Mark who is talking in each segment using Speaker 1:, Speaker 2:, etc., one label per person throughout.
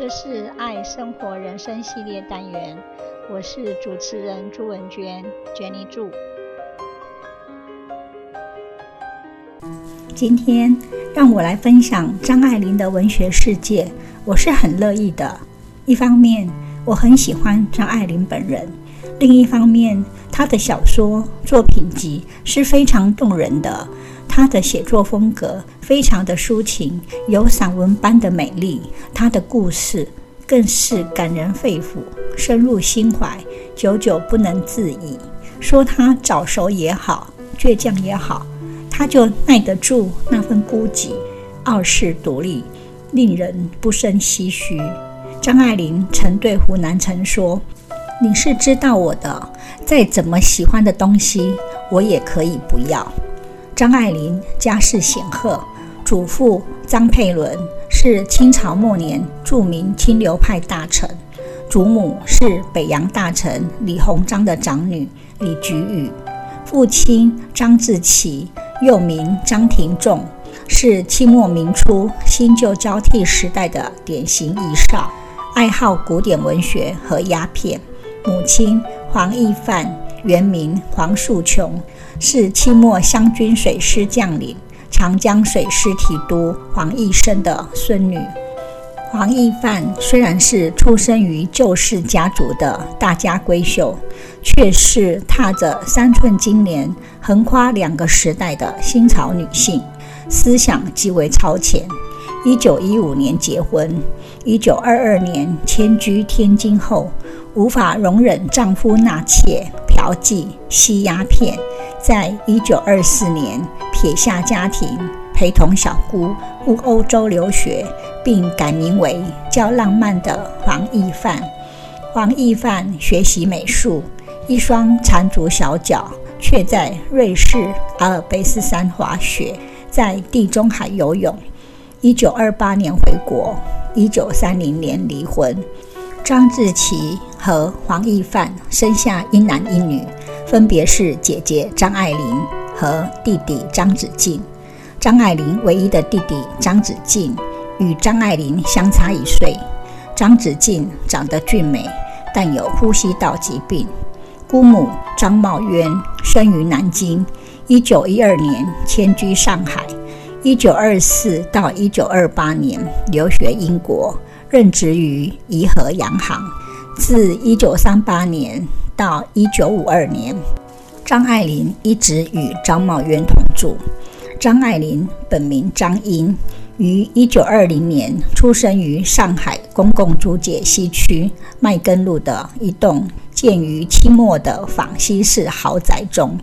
Speaker 1: 这是爱生活人生系列单元，我是主持人朱文娟，Jenny 朱。今天让我来分享张爱玲的文学世界，我是很乐意的。一方面，我很喜欢张爱玲本人；另一方面，她的小说作品集是非常动人的。她的写作风格非常的抒情，有散文般的美丽。她的故事更是感人肺腑，深入心怀，久久不能自已。说她早熟也好，倔强也好，她就耐得住那份孤寂、傲视独立，令人不胜唏嘘。张爱玲曾对胡南成说：“你是知道我的，再怎么喜欢的东西，我也可以不要。”张爱玲家世显赫，祖父张佩纶是清朝末年著名清流派大臣，祖母是北洋大臣李鸿章的长女李菊雨，父亲张志奇又名张廷仲，是清末民初新旧交替时代的典型遗少，爱好古典文学和鸦片。母亲黄义范原名黄素琼。是清末湘军水师将领长江水师提督黄义生的孙女。黄义范虽然是出生于旧式家族的大家闺秀，却是踏着三寸金莲横跨两个时代的新潮女性，思想极为超前。一九一五年结婚，一九二二年迁居天津后，无法容忍丈夫纳妾、嫖妓、吸鸦片。在一九二四年，撇下家庭，陪同小姑赴欧洲留学，并改名为较浪漫的黄义范。黄义范学习美术，一双残足小脚，却在瑞士阿尔卑斯山滑雪，在地中海游泳。一九二八年回国，一九三零年离婚。张志祺和黄义范生下一男一女。分别是姐姐张爱玲和弟弟张子静。张爱玲唯一的弟弟张子静与张爱玲相差一岁。张子静长得俊美，但有呼吸道疾病。姑母张茂渊生于南京，一九一二年迁居上海，一九二四到一九二八年留学英国，任职于怡和洋行。自一九三八年。到一九五二年，张爱玲一直与张茂渊同住。张爱玲本名张瑛，于一九二零年出生于上海公共租界西区麦根路的一栋建于清末的仿西式豪宅中。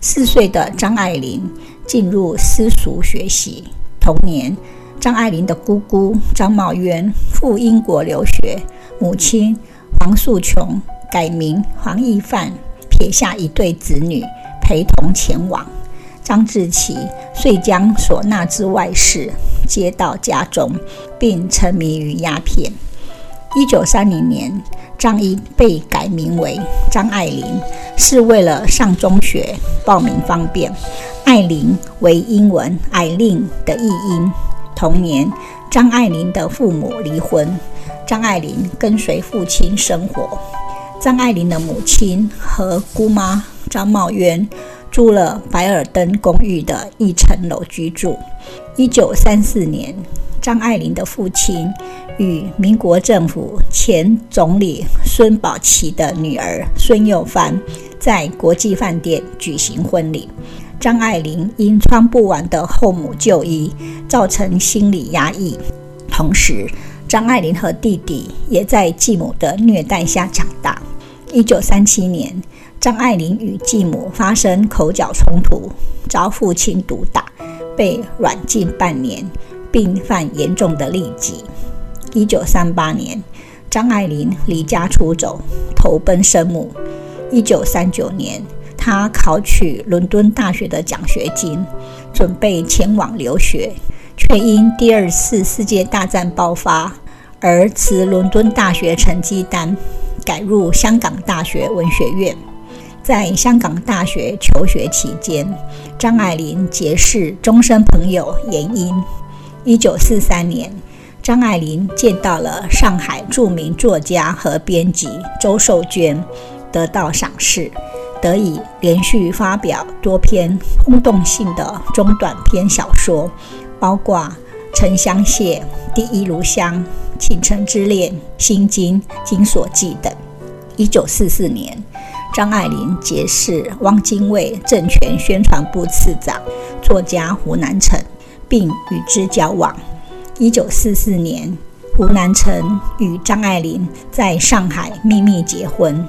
Speaker 1: 四岁的张爱玲进入私塾学习。同年，张爱玲的姑姑张茂渊赴英国留学，母亲黄素琼。改名黄义范，撇下一对子女陪同前往。张志祺遂将所纳之外事接到家中，并沉迷于鸦片。一九三零年，张一被改名为张爱玲，是为了上中学报名方便。爱玲为英文艾琳的译音。同年，张爱玲的父母离婚，张爱玲跟随父亲生活。张爱玲的母亲和姑妈张茂渊租了白尔登公寓的一层楼居住。一九三四年，张爱玲的父亲与民国政府前总理孙宝琦的女儿孙幼芳在国际饭店举行婚礼。张爱玲因穿不完的后母旧衣，造成心理压抑。同时，张爱玲和弟弟也在继母的虐待下长大。一九三七年，张爱玲与继母发生口角冲突，遭父亲毒打，被软禁半年，并犯严重的痢疾。一九三八年，张爱玲离家出走，投奔生母。一九三九年，他考取伦敦大学的奖学金，准备前往留学，却因第二次世界大战爆发而辞伦敦大学成绩单。改入香港大学文学院，在香港大学求学期间，张爱玲结识终身朋友严英。一九四三年，张爱玲见到了上海著名作家和编辑周寿娟，得到赏识，得以连续发表多篇轰动性的中短篇小说，包括《沉香屑》《第一炉香》《倾城之恋》《心经》《金锁记》等。一九四四年，张爱玲结识汪精卫政权宣传部次长作家胡南成，并与之交往。一九四四年，胡南成与张爱玲在上海秘密结婚，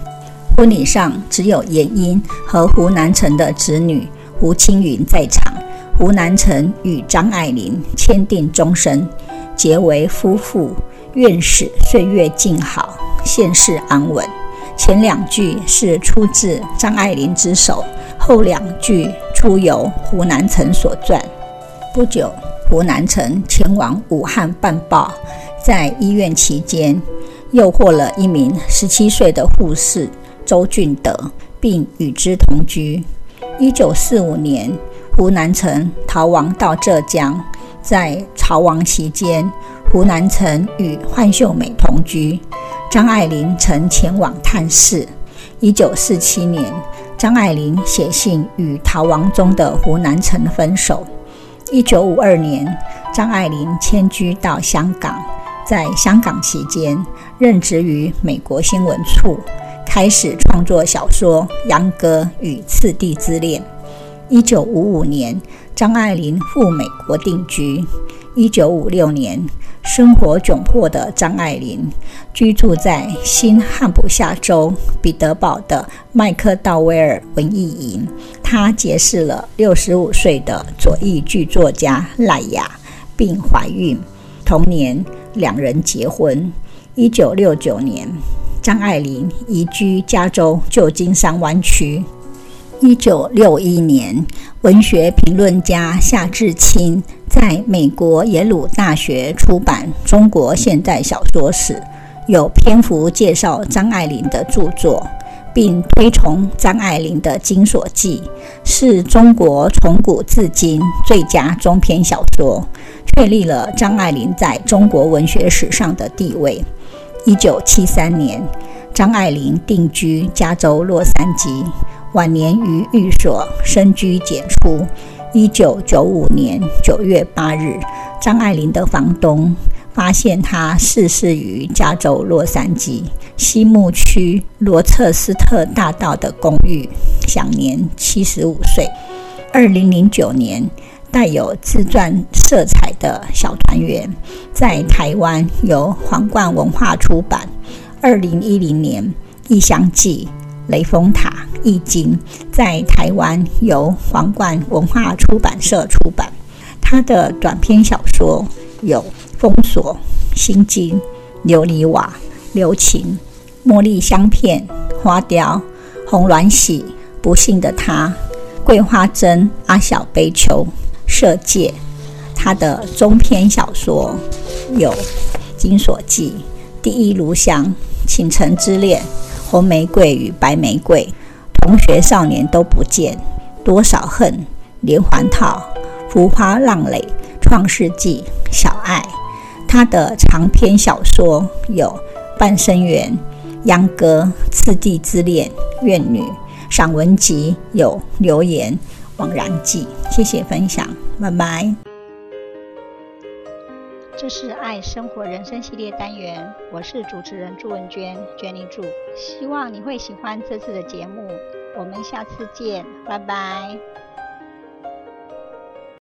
Speaker 1: 婚礼上只有阎英和胡南成的子女胡青云在场。胡南成与张爱玲签订终身，结为夫妇，愿使岁月静好，现世安稳。前两句是出自张爱玲之手，后两句出由胡南成所撰。不久。胡南成前往武汉办报，在医院期间，诱惑了一名十七岁的护士周俊德，并与之同居。一九四五年，胡南成逃亡到浙江，在逃亡期间，胡南成与范秀美同居。张爱玲曾前往探视。一九四七年，张爱玲写信与逃亡中的胡南成分手。一九五二年，张爱玲迁居到香港，在香港期间任职于美国新闻处，开始创作小说《秧歌》与《次第之恋》。一九五五年，张爱玲赴美国定居。一九五六年，生活窘迫的张爱玲居住在新罕布夏州彼得堡的麦克道威尔文艺营。她结识了六十五岁的左翼剧作家赖雅，并怀孕。同年，两人结婚。一九六九年，张爱玲移居加州旧金山湾区。一九六一年，文学评论家夏志清在美国耶鲁大学出版《中国现代小说史》，有篇幅介绍张爱玲的著作，并推崇张爱玲的《金锁记》是中国从古至今最佳中篇小说，确立了张爱玲在中国文学史上的地位。一九七三年，张爱玲定居加州洛杉矶。晚年于寓所深居简出。一九九五年九月八日，张爱玲的房东发现她逝世于加州洛杉矶西木区罗彻斯特大道的公寓，享年七十五岁。二零零九年，带有自传色彩的小团圆在台湾由皇冠文化出版。二零一零年，《异乡记》。雷峰塔易经在台湾由皇冠文化出版社出版。他的短篇小说有《封锁》《心经》《琉璃瓦》《留情》《茉莉香片》《花雕》《红鸾喜》《不幸的她》《桂花针》《阿小悲秋》《色戒》。他的中篇小说有《金锁记》《第一炉香》《倾城之恋》。红玫瑰与白玫瑰，同学少年都不见，多少恨，连环套，浮花浪垒，创世纪，小爱。他的长篇小说有《半生缘》《秧歌》《次第之恋》《怨女》。散文集有《流言》《枉然记》。谢谢分享，拜拜。这是爱生活人生系列单元，我是主持人朱文娟娟妮助，希望你会喜欢这次的节目，我们下次见，拜拜。